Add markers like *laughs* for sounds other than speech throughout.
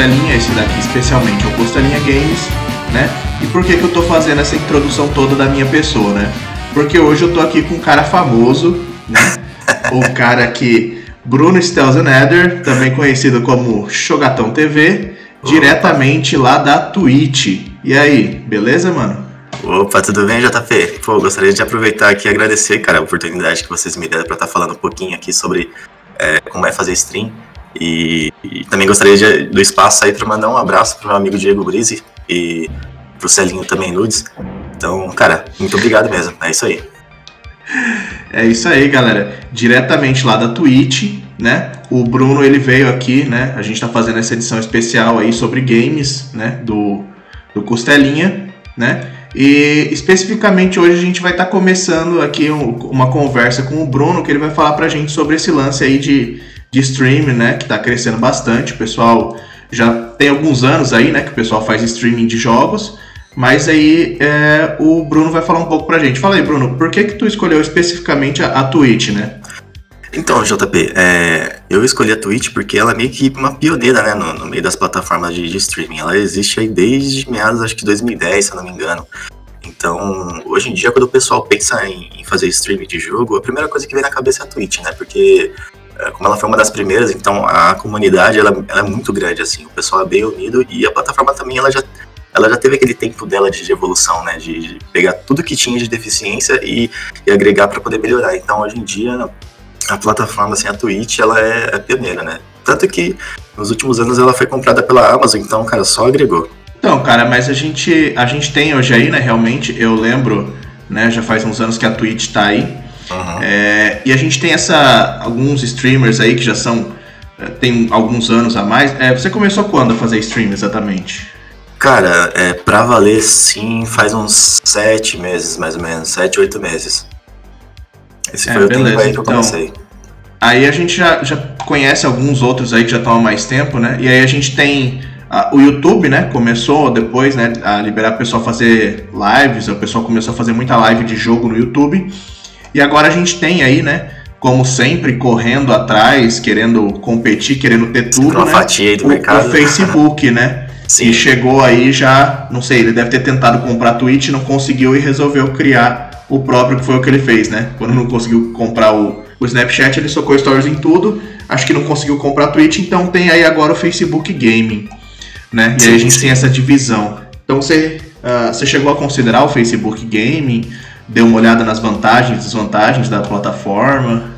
Costelinha, esse daqui especialmente é o Costelinha Games, né? E por que que eu tô fazendo essa introdução toda da minha pessoa, né? Porque hoje eu tô aqui com um cara famoso, né? *laughs* o cara que Bruno Stelzeneder, também conhecido como Chogatão TV, diretamente lá da Twitch. E aí, beleza, mano? Opa, tudo bem, JP? Pô, gostaria de aproveitar aqui e agradecer, cara, a oportunidade que vocês me deram para estar tá falando um pouquinho aqui sobre é, como é fazer stream. E, e também gostaria de, do espaço aí para mandar um abraço pro meu amigo Diego Brise e pro Celinho também Nudes. Então, cara, muito obrigado mesmo. É isso aí. É isso aí, galera. Diretamente lá da Twitch, né? O Bruno ele veio aqui, né? A gente tá fazendo essa edição especial aí sobre games, né? Do, do Costelinha, né? E especificamente hoje a gente vai estar tá começando aqui um, uma conversa com o Bruno, que ele vai falar pra gente sobre esse lance aí de, de streaming, né? Que tá crescendo bastante. O pessoal já tem alguns anos aí, né? Que o pessoal faz streaming de jogos. Mas aí é, o Bruno vai falar um pouco pra gente. Fala aí, Bruno, por que que tu escolheu especificamente a, a Twitch, né? Então, JP, é, eu escolhi a Twitch porque ela é meio que uma pioneira, né, no, no meio das plataformas de, de, streaming. Ela existe aí desde meados, acho que 2010, se eu não me engano. Então, hoje em dia, quando o pessoal pensa em, em fazer streaming de jogo, a primeira coisa que vem na cabeça é a Twitch, né? Porque como ela foi uma das primeiras, então a comunidade ela, ela, é muito grande, assim, o pessoal é bem unido e a plataforma também ela já, ela já teve aquele tempo dela de evolução, né, de, de pegar tudo que tinha de deficiência e, e agregar para poder melhorar. Então hoje em dia a plataforma, assim, a Twitch, ela é, é pioneira, né? Tanto que nos últimos anos ela foi comprada pela Amazon, então, cara, só agregou. Então, cara, mas a gente, a gente tem hoje aí, né, realmente, eu lembro, né, já faz uns anos que a Twitch tá aí, uhum. é, e a gente tem essa, alguns streamers aí que já são, é, tem alguns anos a mais. É, você começou quando a fazer stream exatamente? Cara, é, pra valer sim, faz uns sete meses, mais ou menos, sete, oito meses. Esse é, foi beleza. o tempo aí que eu então, comecei. Aí a gente já, já conhece alguns outros aí que já estão há mais tempo, né? E aí a gente tem uh, o YouTube, né? Começou depois, né? A liberar o pessoal fazer lives, o pessoal começou a fazer muita live de jogo no YouTube. E agora a gente tem aí, né? Como sempre, correndo atrás, querendo competir, querendo ter tudo, Uma né? fatia do o, mercado. O Facebook, né? *laughs* Sim. E chegou aí já, não sei, ele deve ter tentado comprar a Twitch, não conseguiu e resolveu criar o próprio, que foi o que ele fez, né? Quando não conseguiu comprar o, o Snapchat, ele socou stories em tudo. Acho que não conseguiu comprar a Twitch, então tem aí agora o Facebook Gaming, né? E aí a gente tem essa divisão. Então você, uh, você chegou a considerar o Facebook Gaming? Deu uma olhada nas vantagens e desvantagens da plataforma?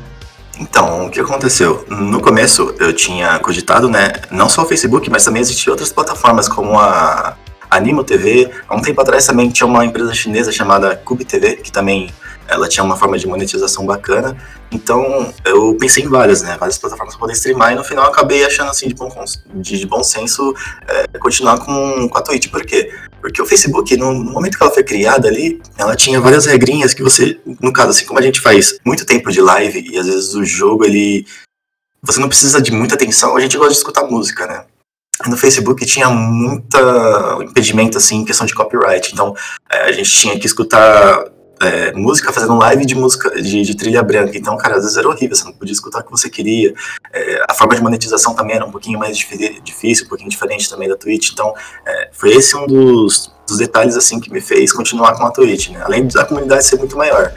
Então, o que aconteceu? No começo eu tinha cogitado, né, não só o Facebook, mas também existiam outras plataformas como a Animo TV. Há um tempo atrás também tinha uma empresa chinesa chamada Cube TV, que também ela tinha uma forma de monetização bacana. Então eu pensei em várias, né? Várias plataformas para poder streamar e no final acabei achando assim de bom, de, bom senso é, continuar com, com a Twitch. Por quê? Porque o Facebook, no, momento que ela foi criada ali, ela tinha várias regrinhas que você, no caso, assim como a gente faz muito tempo de live e às vezes o jogo ele. Você não precisa de muita atenção, a gente gosta de escutar música, né? no Facebook tinha muita impedimento assim em questão de copyright. Então é, a gente tinha que escutar é, música fazendo live de música de, de, trilha branca. Então, cara, às vezes era horrível, você não podia escutar o que você queria. É, a forma de monetização também era um pouquinho mais difícil, um pouquinho diferente também da Twitch. Então, é, foi esse um dos, dos, detalhes assim que me fez continuar com a Twitch, né? Além da comunidade ser muito maior.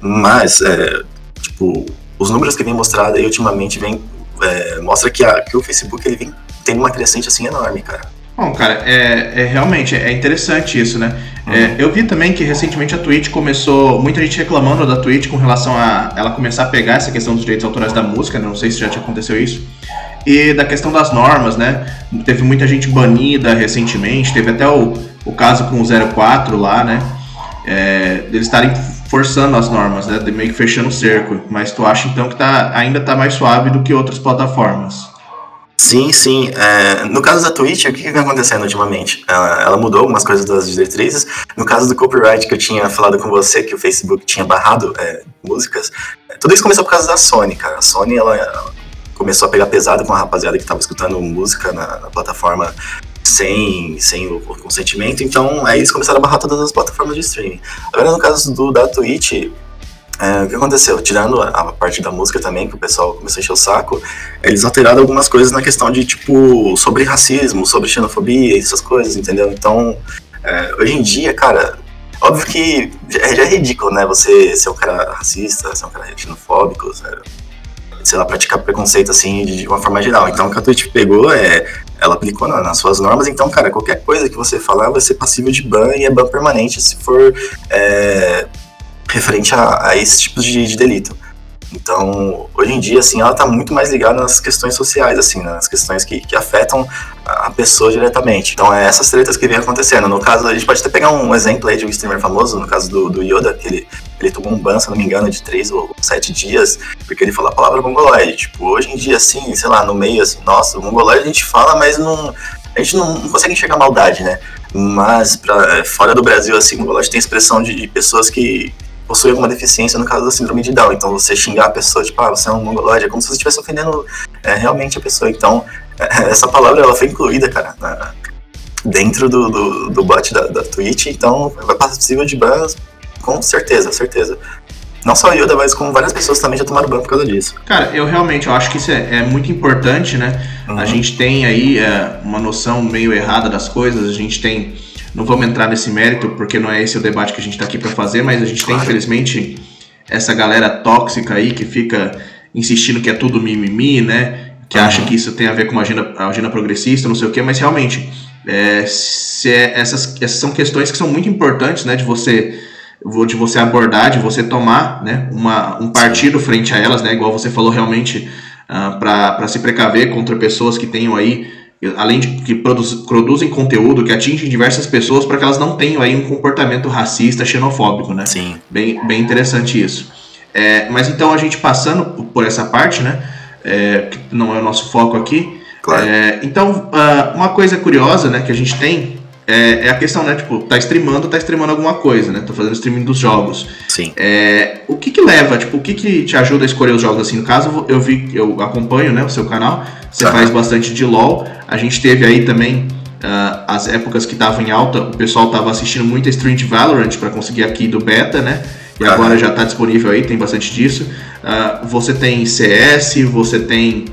Mas, é, tipo, os números que vem mostrado aí ultimamente vem, é, mostra que, a, que o Facebook ele vem tendo uma crescente assim enorme, cara. Bom, cara, é, é realmente é interessante isso, né? Uhum. É, eu vi também que recentemente a Twitch começou, muita gente reclamando da Twitch com relação a ela começar a pegar essa questão dos direitos autorais da música, né? não sei se já te aconteceu isso, e da questão das normas, né? Teve muita gente banida recentemente, teve até o, o caso com o 04 lá, né? É, eles estarem forçando as normas, né? De meio que fechando o cerco. Mas tu acha então que tá, ainda tá mais suave do que outras plataformas? Sim, sim. É, no caso da Twitch, o que vem acontecendo ultimamente? Ela, ela, mudou algumas coisas das diretrizes. No caso do copyright que eu tinha falado com você, que o Facebook tinha barrado é, músicas, é, tudo isso começou por causa da Sony, cara. A Sony, ela, ela começou a pegar pesado com a rapaziada que estava escutando música na, na, plataforma sem, sem o, o, consentimento, então aí eles começaram a barrar todas as plataformas de streaming. Agora, no caso do, da Twitch, É, o que aconteceu? Tirando a, parte da música também, que o pessoal começou a encher o saco, eles alteraram algumas coisas na questão de, tipo, sobre racismo, sobre xenofobia, essas coisas, entendeu? Então, é, hoje em dia, cara, óbvio que já, já, é ridículo, né? Você ser um cara racista, ser um cara xenofóbico, sei lá, praticar preconceito, assim, de, uma forma geral. Então, o que a Twitch pegou é ela aplicou na, nas suas normas, então, cara, qualquer coisa que você falar vai ser passível de ban e é ban permanente se for é, referente a, a esses tipos de, de, delito. Então, hoje em dia, assim, ela está muito mais ligada nas questões sociais, assim, nas questões que, que afetam a pessoa diretamente. Então, é essas tretas que vem acontecendo. No caso, a gente pode até pegar um exemplo aí de um streamer famoso, no caso do, do Yoda, que ele, ele tomou um ban, se não me engano, de três ou sete dias, porque ele falou a palavra mongoloide. Tipo, hoje em dia, assim, sei lá, no meio, assim, nossa, mongoloide a gente fala, mas não, a gente não, consegue enxergar maldade, né? Mas pra, fora do Brasil, assim, mongoloide tem expressão de, de pessoas que possui alguma deficiência no caso da síndrome de Down. Então você xingar a pessoa, tipo, ah, você é um mongoloide, é como se você estivesse ofendendo é, realmente a pessoa. Então, é, essa palavra ela foi incluída, cara, na, dentro do, do, do bot da, da Twitch, então vai passar possível de bans com certeza, certeza. Não só Yoda, mas com várias pessoas também já tomaram ban por causa disso. Cara, eu realmente eu acho que isso é, é muito importante, né? Uhum. A gente tem aí é, uma noção meio errada das coisas, a gente tem não vamos entrar nesse mérito, porque não é esse o debate que a gente está aqui para fazer, mas a gente claro. tem, infelizmente, essa galera tóxica aí que fica insistindo que é tudo mimimi, né? Que uhum. acha que isso tem a ver com uma agenda, agenda progressista, não sei o quê, mas realmente, é, se é, essas, essas são questões que são muito importantes, né? De você de você abordar, de você tomar né, uma, um partido frente a elas, né, igual você falou realmente, uh, ah, para se precaver contra pessoas que tenham aí além de que produz, produzem conteúdo que atingem diversas pessoas para que elas não tenham aí um comportamento racista, xenofóbico, né? Sim. Bem, bem interessante isso. É, mas então a gente passando por essa parte, né? É, que não é o nosso foco aqui. Claro. É, então, uh, uma coisa curiosa, né, que a gente tem é, é, a questão, né? Tipo, tá streamando, tá streamando alguma coisa, né? Tô fazendo streaming dos jogos. Sim. É, o que que leva, tipo, o que que te ajuda a escolher os jogos assim? No caso, eu vi, eu acompanho, né, o seu canal, você faz bastante de LoL. A gente teve aí também uh, as épocas que tava em alta, o pessoal tava assistindo muito a stream de Valorant para conseguir aqui do beta, né? E agora já tá disponível aí, tem bastante disso. Uh, você tem CS, você tem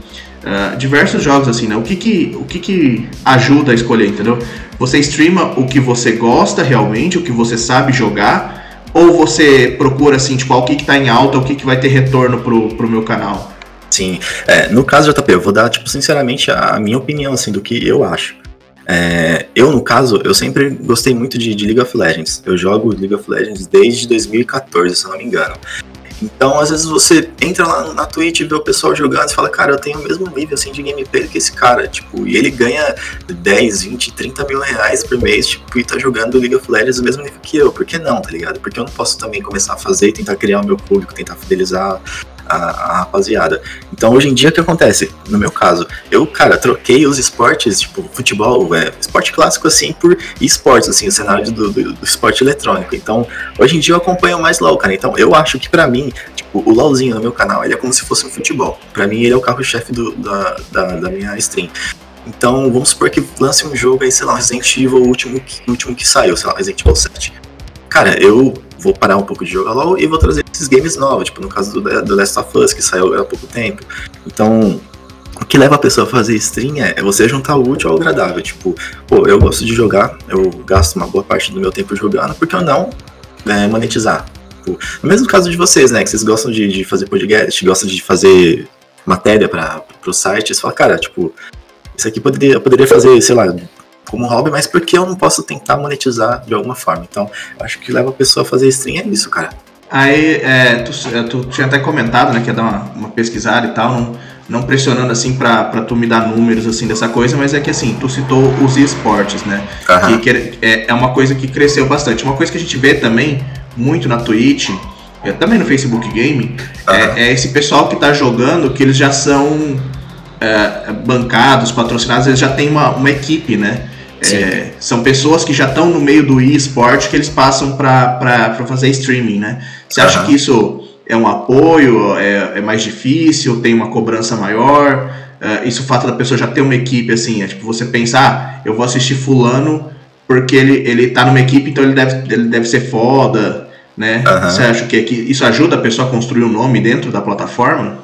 uh, diversos jogos assim, né? O que que, o que que ajuda a escolher, entendeu? Você streama o que você gosta realmente, o que você sabe jogar, ou você procura assim, tipo, ah, o que, que tá em alta, o que, que vai ter retorno pro, pro meu canal? Sim, é, no caso JP, eu vou dar, tipo, sinceramente, a minha opinião, assim, do que eu acho. É, eu, no caso, eu sempre gostei muito de, de, League of Legends. Eu jogo League of Legends desde 2014, se não me engano. Então, às vezes você entra lá na Twitch e vê o pessoal jogando e fala, cara, eu tenho o mesmo nível assim, de gameplay que esse cara, tipo, e ele ganha 10, 20, 30 mil reais por mês, tipo, e tá jogando League of Legends o mesmo nível que eu. Por que não, tá ligado? Porque eu não posso também começar a fazer e tentar criar o meu público, tentar fidelizar a, a, rapaziada. Então hoje em dia o que acontece? No meu caso, eu, cara, troquei os esportes, tipo, futebol, é, esporte clássico assim, por esportes, assim, o cenário do, do, do, esporte eletrônico. Então, hoje em dia eu acompanho mais LOL, cara. Então eu acho que para mim, tipo, o LOLzinho no meu canal, ele é como se fosse um futebol. Para mim ele é o carro-chefe da, da, da minha stream. Então, vamos supor que lance um jogo aí, sei lá, Resident Evil, o último, o último que saiu, sei lá, Resident Evil 7. Cara, eu vou parar um pouco de jogar LoL e vou trazer esses games novos, tipo no caso do, do Last of Us, que saiu há pouco tempo. Então, o que leva a pessoa a fazer stream é, você juntar o útil ao agradável. Tipo, pô, eu gosto de jogar, eu gasto uma boa parte do meu tempo jogando, por que eu não é, monetizar? Tipo, no mesmo caso de vocês, né, que vocês gostam de, de fazer podcast, gostam de fazer matéria para o site, você fala, cara, tipo, isso aqui poderia, eu poderia fazer, sei lá, como hobby, mas porque eu não posso tentar monetizar de alguma forma. Então, acho que leva a pessoa a fazer stream é isso, cara. Aí, é, tu, é, tu tinha até comentado, né, que ia dar uma, uma pesquisada e tal, não, não pressionando assim pra, pra tu me dar números assim dessa coisa, mas é que assim, tu citou os esportes, né? Uhum. Que, que é, é uma coisa que cresceu bastante. Uma coisa que a gente vê também muito na Twitch, é, também no Facebook Game, uhum. é, é, esse pessoal que tá jogando que eles já são é, bancados, patrocinados, eles já têm uma, uma equipe, né? É, são pessoas que já estão no meio do e-sport que eles passam para fazer streaming, né? Você acha uhum. que isso é um apoio, é, é, mais difícil, tem uma cobrança maior? Uh, isso o fato da pessoa já ter uma equipe assim, é tipo você pensar, ah, eu vou assistir fulano porque ele, ele tá numa equipe, então ele deve, ele deve ser foda. né? Uhum. Você acha que, que isso ajuda a pessoa a construir um nome dentro da plataforma?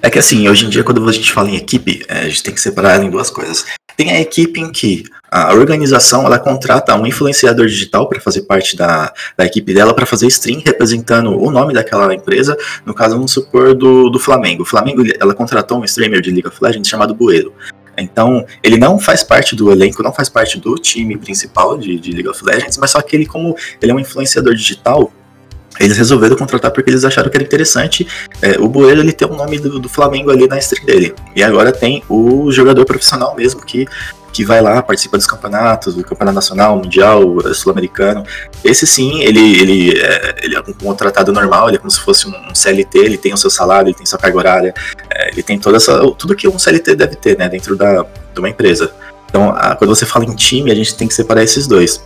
É que assim, hoje em dia, quando a gente fala em equipe, é, a gente tem que separar em duas coisas. Tem a equipe em que a organização ela contrata um influenciador digital para fazer parte da, da equipe dela para fazer stream representando o nome daquela empresa. No caso, vamos supor do, do Flamengo. O Flamengo ela contratou um streamer de League of Legends chamado Bueiro. Então, ele não faz parte do elenco, não faz parte do time principal de, de League of Legends, mas só que ele, como ele é um influenciador digital, eles resolveram contratar porque eles acharam que era interessante é, o Boeiro ele ter o um nome do, do, Flamengo ali na stream dele. E agora tem o jogador profissional mesmo que, que vai lá, participa dos campeonatos, do campeonato nacional, mundial, sul-americano. Esse sim, ele, ele, é, ele é um contratado normal, ele é como se fosse um CLT, ele tem o seu salário, ele tem sua carga horária, é, ele tem toda essa, tudo que um CLT deve ter, né, dentro da, de uma empresa. Então, a, quando você fala em time, a gente tem que separar esses dois.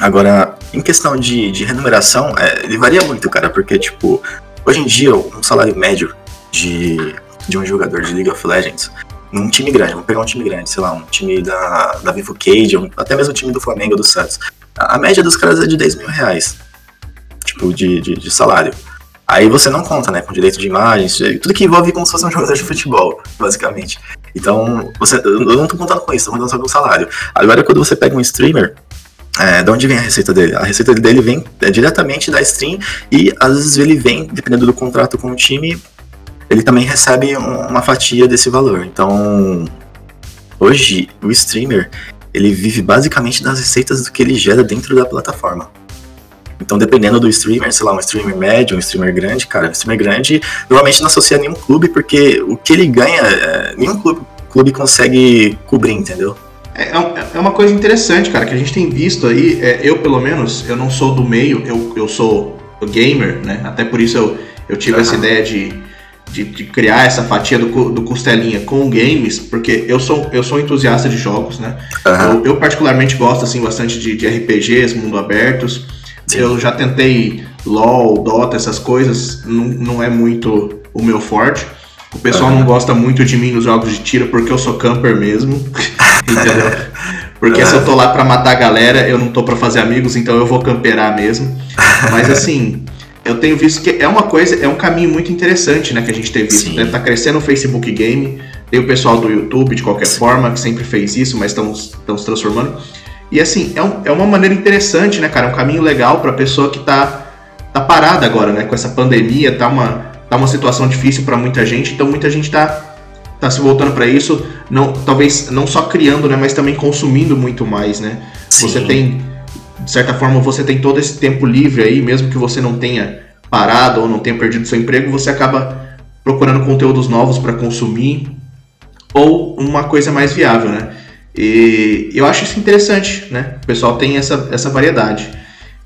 Agora, em questão de, de remuneração, é, ele varia muito, cara, porque, tipo, hoje em dia, um salário médio de, de um jogador de League of Legends, num time grande, vamos pegar um time grande, sei lá, um time da, da Vivo Cage, um, até mesmo o time do Flamengo do Santos, a, a, média dos caras é de 10 mil reais, tipo, de, de, de salário. Aí você não conta, né, com direito de imagens, tudo que envolve como se fosse um jogador de futebol, basicamente. Então, você, eu não tô contando com isso, tô contando só com o salário. Agora, quando você pega um streamer, é, de onde vem a receita dele? A receita dele vem é, diretamente da stream e às vezes ele vem, dependendo do contrato com o time, ele também recebe uma fatia desse valor. Então, hoje o streamer ele vive basicamente das receitas do que ele gera dentro da plataforma. Então, dependendo do streamer, sei lá, um streamer médio, um streamer grande, cara, um streamer grande normalmente não associa a nenhum clube, porque o que ele ganha, é, nenhum clube, clube consegue cobrir, entendeu? É, é, é uma coisa interessante, cara, que a gente tem visto aí. É, eu, pelo menos, eu não sou do meio, eu, eu sou gamer, né? Até por isso eu, eu tive uhum. essa ideia de, de, de, criar essa fatia do, do Costelinha com games, porque eu sou, eu sou entusiasta de jogos, né? Uhum. Eu, eu, particularmente gosto, assim, bastante de, de RPGs, mundo abertos. Sim. Eu já tentei LoL, Dota, essas coisas, não, não é muito o meu forte. O pessoal uhum. não gosta muito de mim nos jogos de tiro porque eu sou camper mesmo. *laughs* entendeu? Porque uhum. se eu tô lá pra matar a galera, eu não tô pra fazer amigos, então eu vou camperar mesmo. Mas assim, eu tenho visto que é uma coisa, é um caminho muito interessante, né, que a gente tem visto. Né? Tá crescendo o Facebook Game, tem o pessoal do YouTube, de qualquer Sim. forma, que sempre fez isso, mas estão se transformando. E assim, é, um, é uma maneira interessante, né, cara? É um caminho legal pra pessoa que tá, tá parada agora, né? Com essa pandemia, tá uma, tá uma situação difícil para muita gente, então muita gente tá tá se voltando para isso, não, talvez não só criando, né, mas também consumindo muito mais, né? Sim. Você tem, de certa forma, você tem todo esse tempo livre aí, mesmo que você não tenha parado ou não tenha perdido seu emprego, você acaba procurando conteúdos novos para consumir ou uma coisa mais viável, né? E eu acho isso interessante, né? O pessoal tem essa, essa variedade.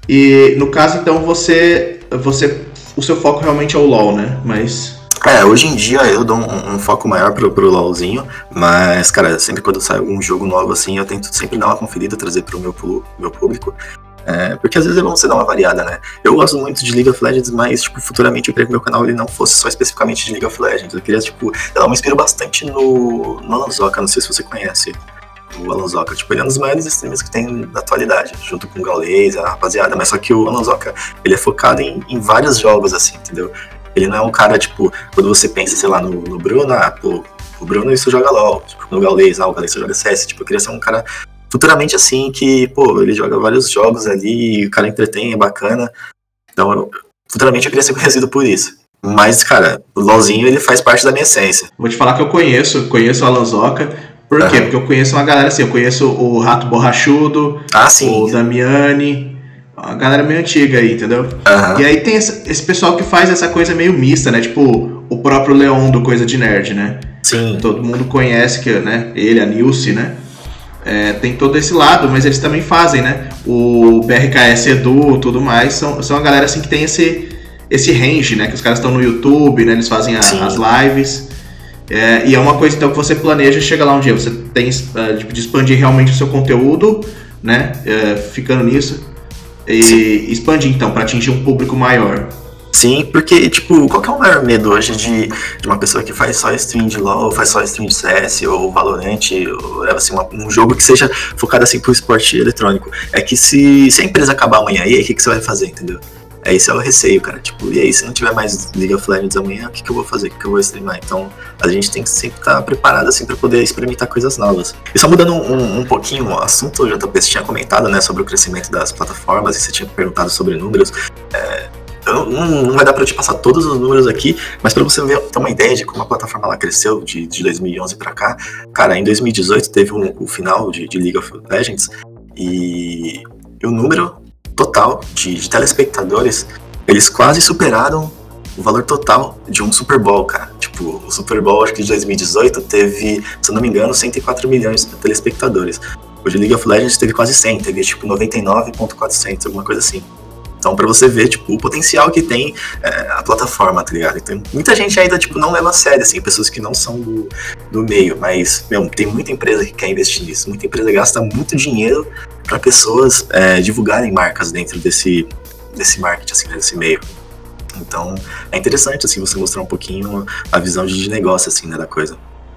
E no caso, então, você, você, o seu foco realmente é o LoL, né? Mas é, hoje em dia eu dou um, um, foco maior pro, pro LoLzinho, mas, cara, sempre quando sai algum jogo novo assim, eu tento sempre dar uma conferida, trazer pro meu, meu público. É, porque às vezes é bom você dar uma variada, né? Eu gosto muito de League of Legends, mas, tipo, futuramente eu queria que meu canal ele não fosse só especificamente de League of Legends. Eu queria, tipo, eu me inspiro bastante no, no Alanzoca, não sei se você conhece o Alanzoca. Tipo, ele é um dos maiores streamers que tem na atualidade, junto com o Gaules, a rapaziada. Mas só que o Alanzoca, ele é focado em, em vários jogos, assim, entendeu? Ele não é um cara, tipo, quando você pensa, sei lá, no, no Bruno, ah, pô, o Bruno isso joga LOL, tipo, no Gaules, ah, o Gaules joga CS, tipo, eu queria ser um cara futuramente assim, que, pô, ele joga vários jogos ali, o cara entretém, é bacana. Então, eu, futuramente eu queria ser *laughs* conhecido por isso. Mas, cara, o LOLzinho ele faz parte da minha essência. Vou te falar que eu conheço, conheço o Alanzoca. Por quê? Uhum. Porque eu conheço uma galera assim, eu conheço o Rato Borrachudo, ah, o Damiani, a galera meio antiga aí, entendeu? Uhum. E aí tem esse, pessoal que faz essa coisa meio mista, né? Tipo, o próprio Leon do Coisa de Nerd, né? Sim. Todo mundo conhece que, né? Ele, a Nilce, né? É, tem todo esse lado, mas eles também fazem, né? O BRKS Edu tudo mais, são, são a galera assim que tem esse, esse range, né? Que os caras estão no YouTube, né? Eles fazem a, as lives. É, e é uma coisa então que você planeja chegar lá um dia. Você tem uh, tipo, de expandir realmente o seu conteúdo, né? Uh, ficando nisso e expandir então para atingir um público maior. Sim, porque, tipo, qual que é o maior medo hoje de, de uma pessoa que faz só stream de LoL, faz só stream de CS, ou Valorant, ou assim, uma, um jogo que seja focado assim pro esporte eletrônico? É que se, se a empresa acabar amanhã aí, o que, que você vai fazer, entendeu? É esse é o receio, cara. Tipo, e aí, se não tiver mais League of Legends amanhã, o que, que eu vou fazer? O que, que eu vou streamar? Então, a gente tem que sempre estar tá preparado, assim, para poder experimentar coisas novas. E só mudando um, um pouquinho o assunto, o JP tinha comentado, né, sobre o crescimento das plataformas, e você tinha perguntado sobre números. É, não, não, vai dar para te passar todos os números aqui, mas para você ver, ter uma ideia de como a plataforma ela cresceu de, de 2011 para cá, cara, em 2018 teve um, o final de, de, League of Legends e o número total de, de telespectadores, eles quase superaram o valor total de um Super Bowl, cara. Tipo, o Super Bowl, acho que de 2018, teve, se eu não me engano, 104 milhões de telespectadores. O de League of Legends teve quase 100, teve tipo 99.400, alguma coisa assim. Então, para você ver, tipo, o potencial que tem é, a plataforma, tá ligado? Então, muita gente ainda, tipo, não leva a sério, assim, pessoas que não são do, do meio, mas, meu, tem muita empresa que quer investir nisso, muita empresa gasta muito dinheiro para pessoas é, divulgarem marcas dentro desse, desse marketing, assim, desse meio. Então, é interessante, assim, você mostrar um pouquinho a visão de negócio, assim, né, da coisa.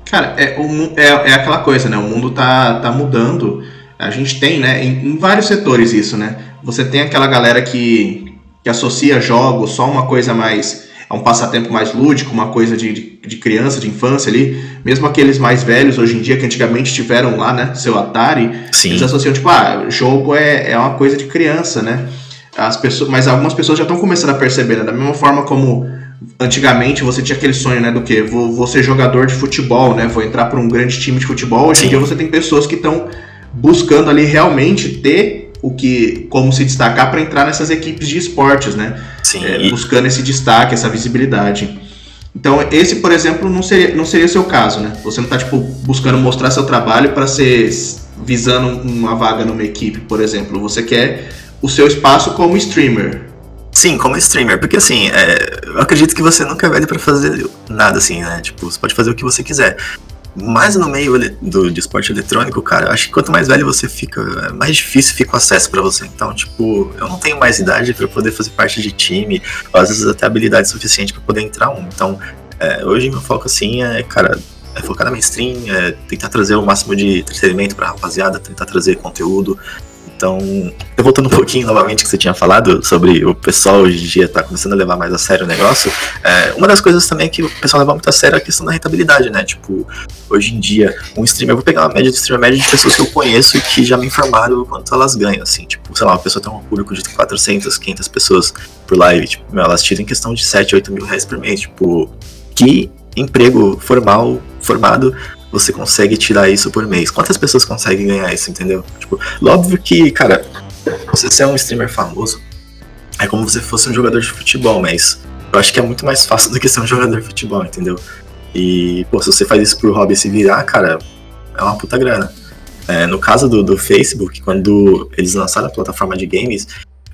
Cara, é, é, é aquela coisa, né, o mundo tá, tá mudando, a gente tem, né, em, em vários setores isso, né, você tem aquela galera que, que associa jogos só uma coisa mais. A um passatempo mais lúdico, uma coisa de, de, de, criança, de infância ali. Mesmo aqueles mais velhos hoje em dia, que antigamente tiveram lá, né, seu Atari, Sim. eles associam, tipo, ah, jogo é, é uma coisa de criança, né? As pessoas, mas algumas pessoas já estão começando a perceber, né? Da mesma forma como antigamente você tinha aquele sonho, né, do que vou, vou ser jogador de futebol, né? Vou entrar para um grande time de futebol. Hoje Sim. em dia você tem pessoas que estão buscando ali realmente ter o que como se destacar para entrar nessas equipes de esportes, né? Sim. É, buscando esse destaque, essa visibilidade. Então, esse, por exemplo, não seria, não seria seu caso, né? Você não está tipo, buscando mostrar seu trabalho para ser visando uma vaga numa equipe, por exemplo. Você quer o seu espaço como streamer. Sim, como streamer, porque assim, é, eu acredito que você nunca é velho para fazer nada assim, né? Tipo, você pode fazer o que você quiser mais no meio do, de esporte eletrônico, cara, acho que quanto mais velho você fica, é mais difícil fica o acesso para você. Então, tipo, eu não tenho mais idade para poder fazer parte de time, às vezes até habilidade suficiente para poder entrar um. Então, é, hoje meu foco, assim, é, cara, é focar na mainstream, é tentar trazer o máximo de entretenimento pra rapaziada, tentar trazer conteúdo, então, voltando um pouquinho novamente que você tinha falado sobre o pessoal hoje em dia tá começando a levar mais a sério o negócio, é, uma das coisas também é que o pessoal leva muito a sério é a questão da rentabilidade, né? Tipo, hoje em dia, um streamer, eu vou pegar uma média de streamer média de pessoas que eu conheço e que já me informaram quanto elas ganham, assim, tipo, sei lá, uma pessoa tem um público de 400, 500 pessoas por live, tipo, meu, elas tiram em questão de 7, 8 mil reais por mês, tipo, que emprego formal, formado, você consegue tirar isso por mês? Quantas pessoas conseguem ganhar isso, entendeu? Tipo, óbvio que, cara, você ser um streamer famoso é como se fosse um jogador de futebol, mas eu acho que é muito mais fácil do que ser um jogador de futebol, entendeu? E, pô, se você faz isso pro hobby se virar, cara, é uma puta grana. É, no caso do, do Facebook, quando eles lançaram a plataforma de games,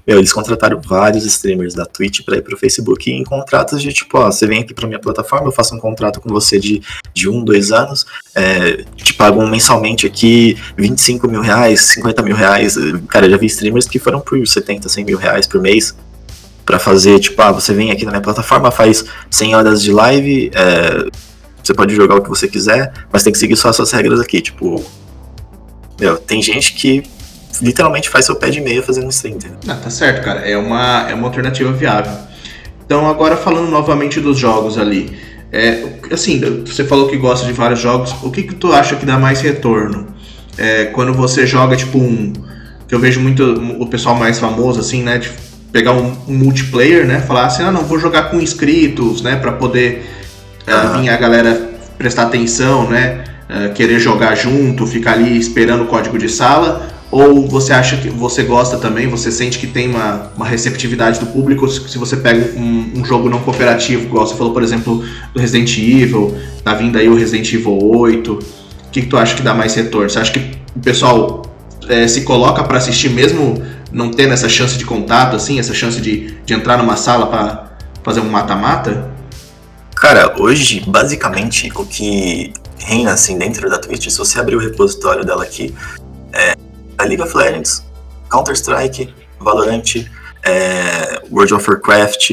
meu, eles contrataram vários streamers da Twitch para ir pro Facebook em contratos de tipo, ó, você vem aqui pra minha plataforma, eu faço um contrato com você de, de um, dois anos, é, te pago mensalmente aqui 25 mil reais, 50 mil reais. Cara, já vi streamers que foram por 70, 100 mil reais por mês para fazer, tipo, ah, você vem aqui na minha plataforma, faz 100 horas de live, é, você pode jogar o que você quiser, mas tem que seguir só as suas regras aqui, tipo. Meu, tem gente que literalmente faz seu pé de meia fazendo stream, entendeu? Ah, tá certo, cara. É uma, é uma alternativa viável. Então, agora falando novamente dos jogos ali. É, assim, você falou que gosta de vários jogos. O que, que tu acha que dá mais retorno? É, quando você joga, tipo, um. Que eu vejo muito o pessoal mais famoso, assim, né? De pegar um, um multiplayer, né? Falar assim, ah, não, vou jogar com inscritos, né? Pra poder uh, vir a galera prestar atenção, né? Uh, querer jogar junto, ficar ali esperando o código de sala ou você acha que você gosta também, você sente que tem uma, uma receptividade do público se você pega um, um, jogo não cooperativo, igual você falou, por exemplo, do Resident Evil, tá vindo aí o Resident Evil 8. O que, que tu acha que dá mais retorno? Você acha que o pessoal é, se coloca para assistir mesmo não tendo essa chance de contato, assim, essa chance de, de entrar numa sala para fazer um mata-mata? Cara, hoje, basicamente, o que reina assim dentro da Twitch, se você abrir o repositório dela aqui, é, League of Legends, Counter-Strike, Valorant, é, World of Warcraft,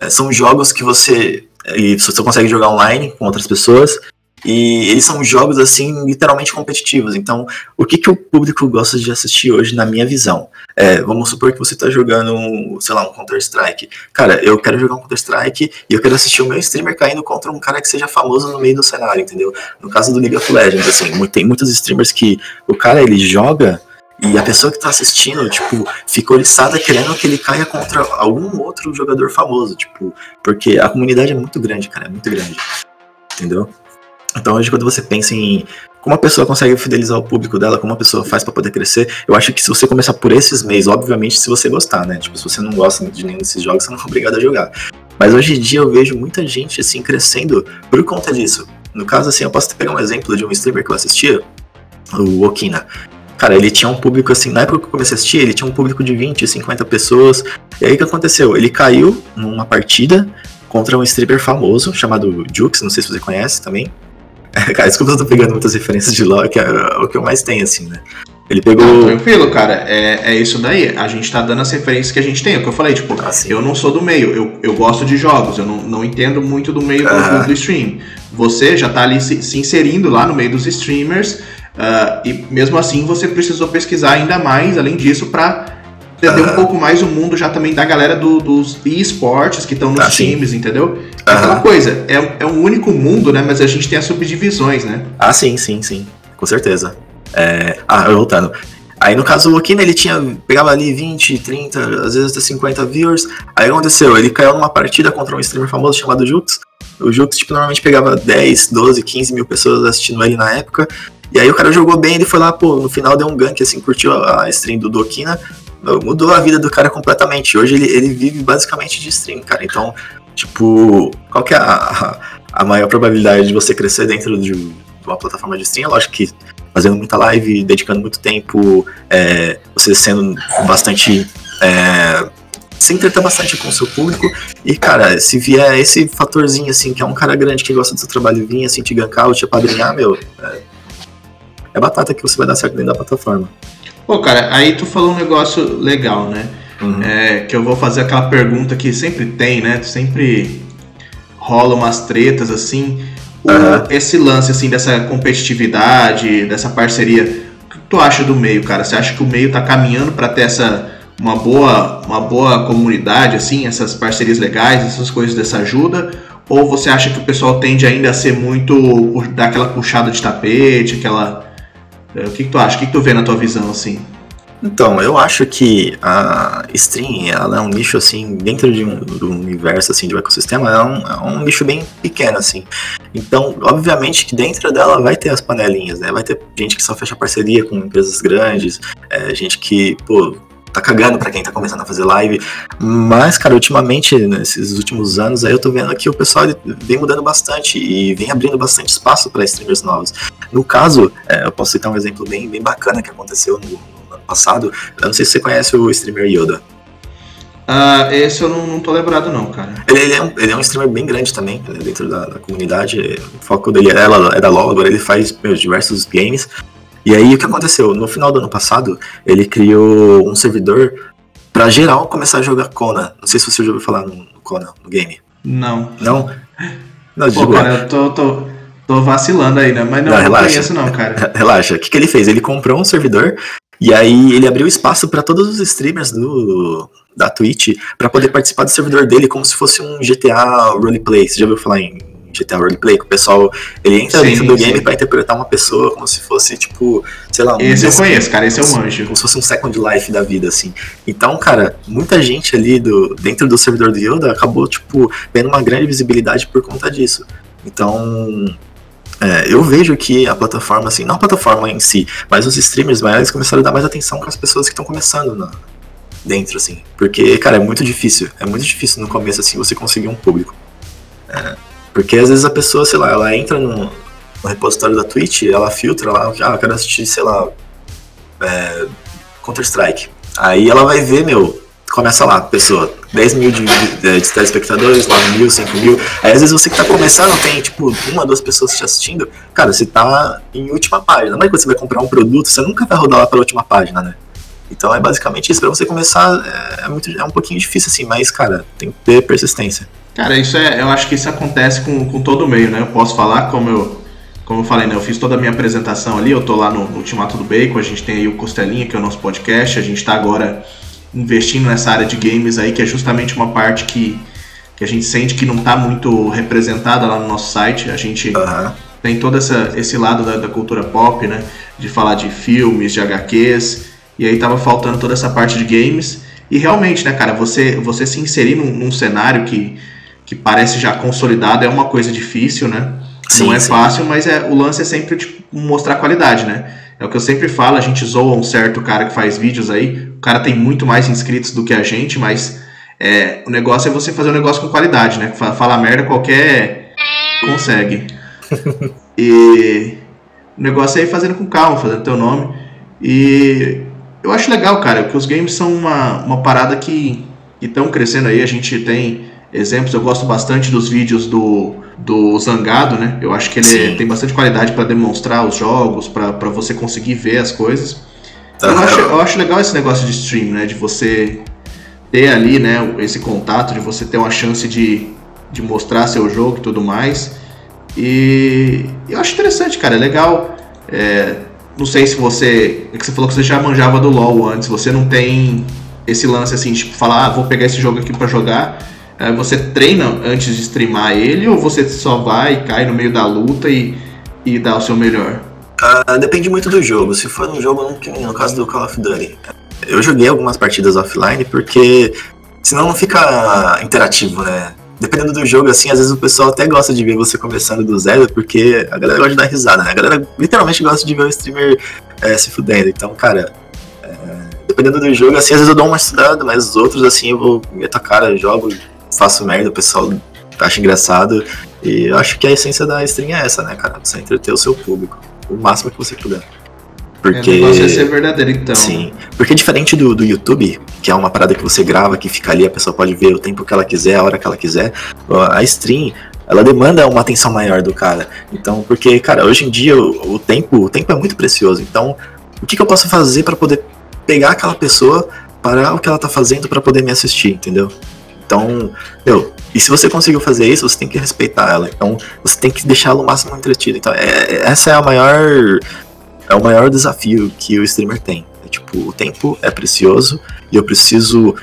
é, são jogos que você, e você consegue jogar online com outras pessoas E eles são jogos, assim, literalmente competitivos. Então, o que, que o público gosta de assistir hoje, na minha visão? É, vamos supor que você está jogando, sei lá, um Counter-Strike. Cara, eu quero jogar um Counter-Strike e eu quero assistir o meu streamer caindo contra um cara que seja famoso no meio do cenário, entendeu? No caso do League of Legends, assim, tem muitos streamers que o cara, ele joga e a pessoa que tá assistindo, tipo, fica oriçada querendo que ele caia contra algum outro jogador famoso, tipo, porque a comunidade é muito grande, cara, é muito grande. Entendeu? Então hoje quando você pensa em como a pessoa consegue fidelizar o público dela, como a pessoa faz para poder crescer, eu acho que se você começar por esses meios, obviamente se você gostar, né? Tipo, se você não gosta de nenhum desses jogos, você não é obrigado a jogar. Mas hoje em dia eu vejo muita gente assim crescendo por conta disso. No caso assim, eu posso pegar um exemplo de um streamer que eu assistia, o Okina. Cara, ele tinha um público assim, na época que eu comecei a assistir, ele tinha um público de 20, 50 pessoas. E aí o que aconteceu? Ele caiu numa partida contra um streamer famoso chamado Jux, não sei se você conhece também. *laughs* cara, desculpa eu tô pegando muitas referências de LoL, que é o que eu mais tenho, assim, né? Ele pegou. Não, tranquilo, cara. É, é isso daí. A gente tá dando as referências que a gente tem. É o que eu falei, tipo, ah, eu não sou do meio, eu, eu gosto de jogos, eu não, não entendo muito do meio do, do stream. Você já tá ali se, se inserindo lá no meio dos streamers. Uh, e mesmo assim você precisou pesquisar ainda mais, além disso, para entender uh -huh. um pouco mais o mundo já também da galera do, dos esportes que estão nos ah, times, sim. entendeu? É uh -huh. aquela coisa, é, é um único mundo, né? Mas a gente tem as subdivisões, né? Ah, sim, sim, sim. Com certeza. É... Ah, voltando. Aí no caso o Okina, ele tinha. pegava ali 20, 30, às vezes até 50 viewers. Aí aconteceu, ele caiu numa partida contra um streamer famoso chamado Jux. O Jux, tipo, normalmente pegava 10, 12, 15 mil pessoas assistindo ele na época. E aí o cara jogou bem, ele foi lá, pô, no final deu um gank, assim, curtiu a, stream do Dokina, mudou a vida do cara completamente. Hoje ele, ele vive basicamente de stream, cara. Então, tipo, qual que é a, a maior probabilidade de você crescer dentro de, uma plataforma de stream? É lógico que fazendo muita live, dedicando muito tempo, é, você sendo bastante. É, se bastante com o seu público. E, cara, se vier esse fatorzinho, assim, que é um cara grande que gosta do seu trabalho vir, assim, te gankar ou te apadrinhar, meu, é, é batata que você vai dar certo dentro da plataforma. Pô, cara, aí tu falou um negócio legal, né? Uhum. É, que eu vou fazer aquela pergunta que sempre tem, né? Sempre rola umas tretas assim. O, uhum. Esse lance assim dessa competitividade, dessa parceria, o que tu acha do meio, cara? Você acha que o meio tá caminhando para ter essa uma boa, uma boa comunidade, assim, essas parcerias legais, essas coisas dessa ajuda? Ou você acha que o pessoal tende ainda a ser muito dar aquela puxada de tapete, aquela o que, que tu acha? O que, que tu vê na tua visão, assim? Então, eu acho que a stream, ela é um nicho, assim, dentro de um, do universo, assim, de um ecossistema, é um, é um nicho bem pequeno, assim. Então, obviamente que dentro dela vai ter as panelinhas, né? Vai ter gente que só fecha parceria com empresas grandes, é, gente que, pô, tá cagando para quem tá começando a fazer live. Mas, cara, ultimamente, nesses últimos anos, aí eu tô vendo que o pessoal vem mudando bastante e vem abrindo bastante espaço para streamers novos. No caso, é, eu posso citar um exemplo bem, bem bacana que aconteceu no, no ano passado. Eu não sei se você conhece o streamer Yoda. Uh, esse eu não, não tô lembrado não, cara. Ele, ele, é, um, ele é um streamer bem grande também, né, dentro da, da, comunidade. O foco dele é, é da LoL, agora ele faz diversos games. E aí o que aconteceu? No final do ano passado, ele criou um servidor para geral começar a jogar Kona. Não sei se você já ouviu falar no Kona, no game. Não. Não? Não, Pô, cara, eu tô, tô, tô, vacilando aí, né? Mas não, não, relaxa. não conheço não, cara. *laughs* Relaxa. O que, que ele fez? Ele comprou um servidor e aí ele abriu espaço para todos os streamers do, da Twitch para poder participar do servidor dele como se fosse um GTA roleplay. Você já ouviu falar em GTA Roleplay, que o pessoal ele entra sim, dentro do game para interpretar uma pessoa como se fosse, tipo, sei lá, um Esse eu conheço, cara, esse é um manjo. Como se fosse um Second Life da vida, assim. Então, cara, muita gente ali do, dentro do servidor do Yoda acabou, tipo, tendo uma grande visibilidade por conta disso. Então, é, eu vejo que a plataforma, assim, não a plataforma em si, mas os streamers maiores começaram a dar mais atenção com as pessoas que estão começando na, dentro, assim. Porque, cara, é muito difícil. É muito difícil no começo, assim, você conseguir um público. É, porque às vezes a pessoa, sei lá, ela entra no, no repositório da Twitch, ela filtra lá, ah, eu quero assistir, sei lá, é, Counter-Strike. Aí ela vai ver, meu, começa lá, pessoa, 10 mil de, de, de telespectadores, 9 mil, 5 mil. Aí às vezes você que tá começando tem, tipo, uma, duas pessoas te assistindo, cara, você tá em última página. Mas quando você vai comprar um produto, você nunca vai rodar lá pra última página, né? Então é basicamente isso. Pra você começar, é, é, muito, é um pouquinho difícil assim, mas, cara, tem que ter persistência. Cara, isso é, eu acho que isso acontece com, com todo meio, né? Eu posso falar como eu como eu falei, né, eu fiz toda a minha apresentação ali, eu tô lá no, no Ultimato do Bacon, a gente tem aí o Costelinha, que é o nosso podcast, a gente tá agora investindo nessa área de games aí, que é justamente uma parte que, que a gente sente que não tá muito representada lá no nosso site, a gente uhum. tem todo essa, esse lado da, da cultura pop, né, de falar de filmes, de HQs, e aí tava faltando toda essa parte de games, e realmente, né, cara, você, você se inserir num, num cenário que, que parece já consolidado é uma coisa difícil, né, Sim, não é sim. fácil, mas é, o lance é sempre tipo, mostrar qualidade, né? É o que eu sempre falo, a gente zoa um certo cara que faz vídeos aí, o cara tem muito mais inscritos do que a gente, mas é, o negócio é você fazer um negócio com qualidade, né? Falar merda qualquer consegue. *laughs* e o negócio é ir fazendo com calma, fazendo teu nome. E eu acho legal, cara, que os games são uma, uma parada que estão crescendo aí. A gente tem exemplos, eu gosto bastante dos vídeos do do Zangado, né? Eu acho que ele é, tem bastante qualidade para demonstrar os jogos, para você conseguir ver as coisas. Uhum. Eu, acho, eu acho legal esse negócio de stream, né? De você ter ali, né, esse contato, de você ter uma chance de, de mostrar seu jogo e tudo mais. E eu acho interessante, cara, é legal. É, não sei se você. É que você falou que você já manjava do LoL antes, você não tem esse lance assim, tipo, falar, ah, vou pegar esse jogo aqui para jogar é, você treina antes de streamar ele ou você só vai, cai no meio da luta e, e dá o seu melhor? Uh, depende muito do jogo. Se for um jogo, no caso do Call of Duty, eu joguei algumas partidas offline porque senão não fica interativo, né? Dependendo do jogo, assim, às vezes o pessoal até gosta de ver você começando do zero, porque a galera gosta de dar risada, né? A galera literalmente gosta de ver o streamer é, se fudendo. Então, cara, é, dependendo do jogo, assim, às vezes eu dou uma estudada, mas os outros, assim, eu vou meto a cara, jogo, faço merda, o pessoal acha engraçado. E eu acho que a essência da stream é essa, né, cara? Você entreter o seu público o máximo que você puder. Porque. É, você ser verdadeiro, então. Sim. Porque diferente do, do YouTube, que é uma parada que você grava, que fica ali, a pessoa pode ver o tempo que ela quiser, a hora que ela quiser, a stream. Ela demanda uma atenção maior do cara. Então, porque, cara, hoje em dia o, o tempo, o tempo é muito precioso. Então, o que, que eu posso fazer para poder pegar aquela pessoa, parar o que ela tá fazendo para poder me assistir, entendeu? Então, meu, e se você conseguiu fazer isso, você tem que respeitar ela. Então, você tem que deixá-la o máximo entretido. Então, é, essa é a maior é o maior desafio que o streamer tem. É, tipo, o tempo é precioso e eu preciso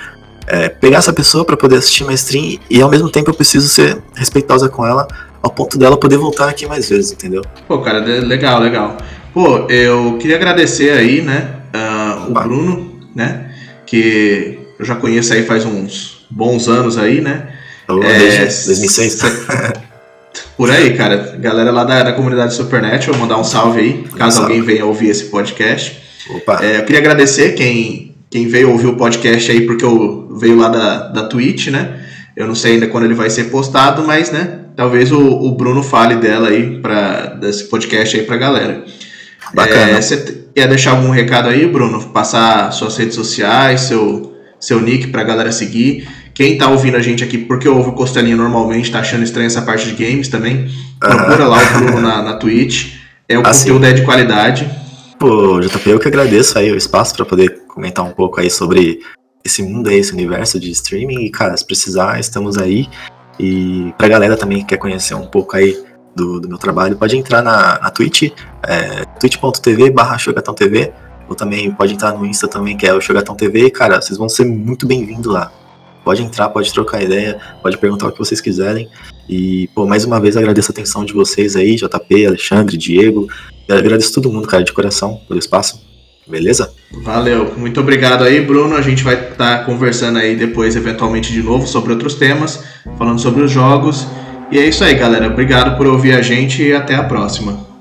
é, pegar essa pessoa para poder assistir minha stream e ao mesmo tempo eu preciso ser respeitosa com ela ao ponto dela poder voltar aqui mais vezes, entendeu? Pô, cara, legal, legal. Pô, eu queria agradecer aí, né, uh, o Bruno, né, que eu já conheço aí faz uns bons anos aí, né? Alô, é, 2006. Por aí, cara. Galera lá da, da comunidade Supernet, vou mandar um salve aí, caso salve. alguém venha ouvir esse podcast. Opa. É, eu queria agradecer quem, quem veio ouvir o podcast aí, porque eu veio lá da, da Twitch, né? Eu não sei ainda quando ele vai ser postado, mas, né? Talvez o, o Bruno fale dela aí, pra, desse podcast aí pra galera. Bacana. É, você quer deixar algum recado aí, Bruno? Passar suas redes sociais, seu, seu nick pra galera seguir. Quem tá ouvindo a gente aqui, porque ouve o Costelinha normalmente, tá achando estranho essa parte de games também, procura lá o Bruno na, na Twitch. É o assim, conteúdo é de qualidade. Pô, JP, eu que agradeço aí o espaço para poder comentar um pouco aí sobre esse mundo aí, esse universo de streaming. E, cara, se precisar, estamos aí. E pra galera também que quer conhecer um pouco aí do, do meu trabalho, pode entrar na, na Twitch, é, twitch.tv barra TV, ou também pode entrar no Insta também, que é o Shogatão TV. Cara, vocês vão ser muito bem-vindos lá. Pode entrar, pode trocar ideia, pode perguntar o que vocês quiserem. E, pô, mais uma vez agradeço a atenção de vocês aí, JP, Alexandre, Diego. Agradeço todo mundo, cara, de coração, pelo espaço. Beleza? Valeu, muito obrigado aí, Bruno. A gente vai estar tá conversando aí depois, eventualmente, de novo sobre outros temas, falando sobre os jogos. E é isso aí, galera. Obrigado por ouvir a gente e até a próxima.